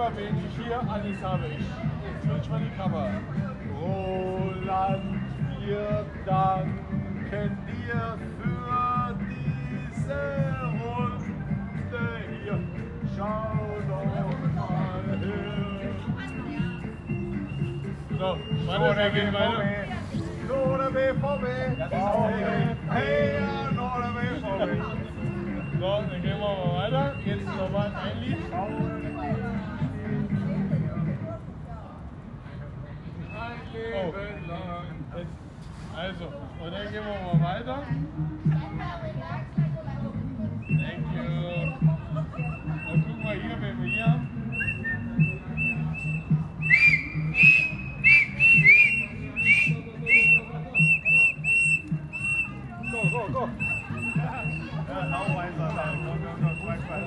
mal, wen ich hier alles habe. Ich switch mal die Kamera. Roland, wir danken dir für diese Runde hier. Schau doch mal her. So, warte, wir gehen weiter. Nur der BVB. Hey, der BVB. So, dann gehen wir mal weiter. Jetzt nochmal ein Lied. done? Thank you. Nói chung là yêu về với nhau. Go, go, go. Yeah, no way, go, go, go, quick, quick.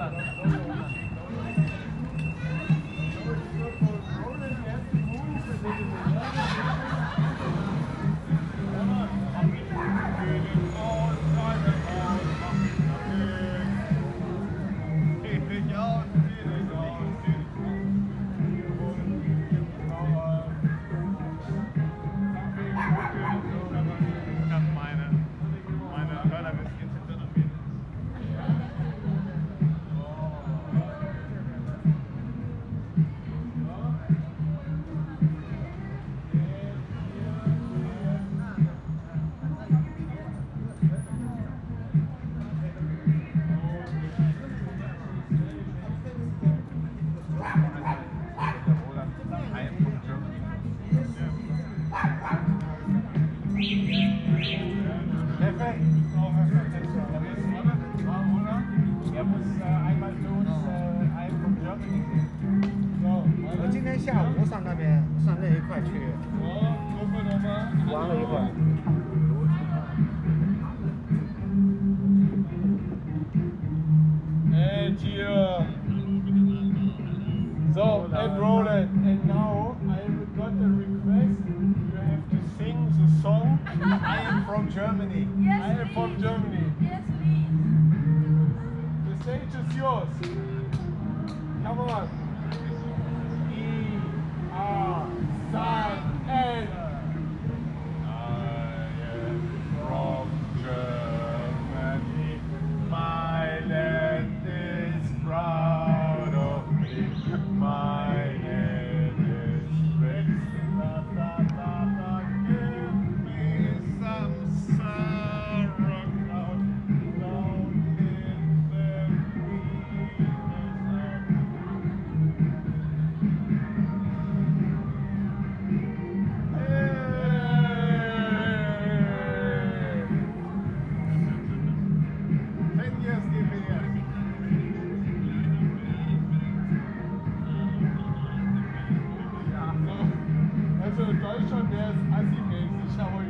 我今天下午上那边上那一块去玩了一会儿。Germany. Yes, I am from. Germany.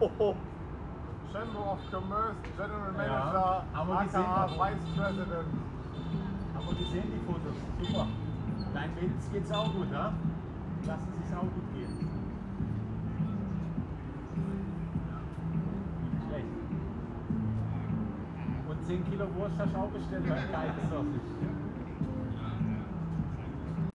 Chamber of Commerce, General Manager, aber aka. Vice President. Aber gesehen die Fotos, super. Deinen Mädels geht's auch gut, ja? Lassen sich's auch gut gehen. Nicht Schlecht. Und 10 Kilo Wurst hast du auch bestellt, weil geil nicht.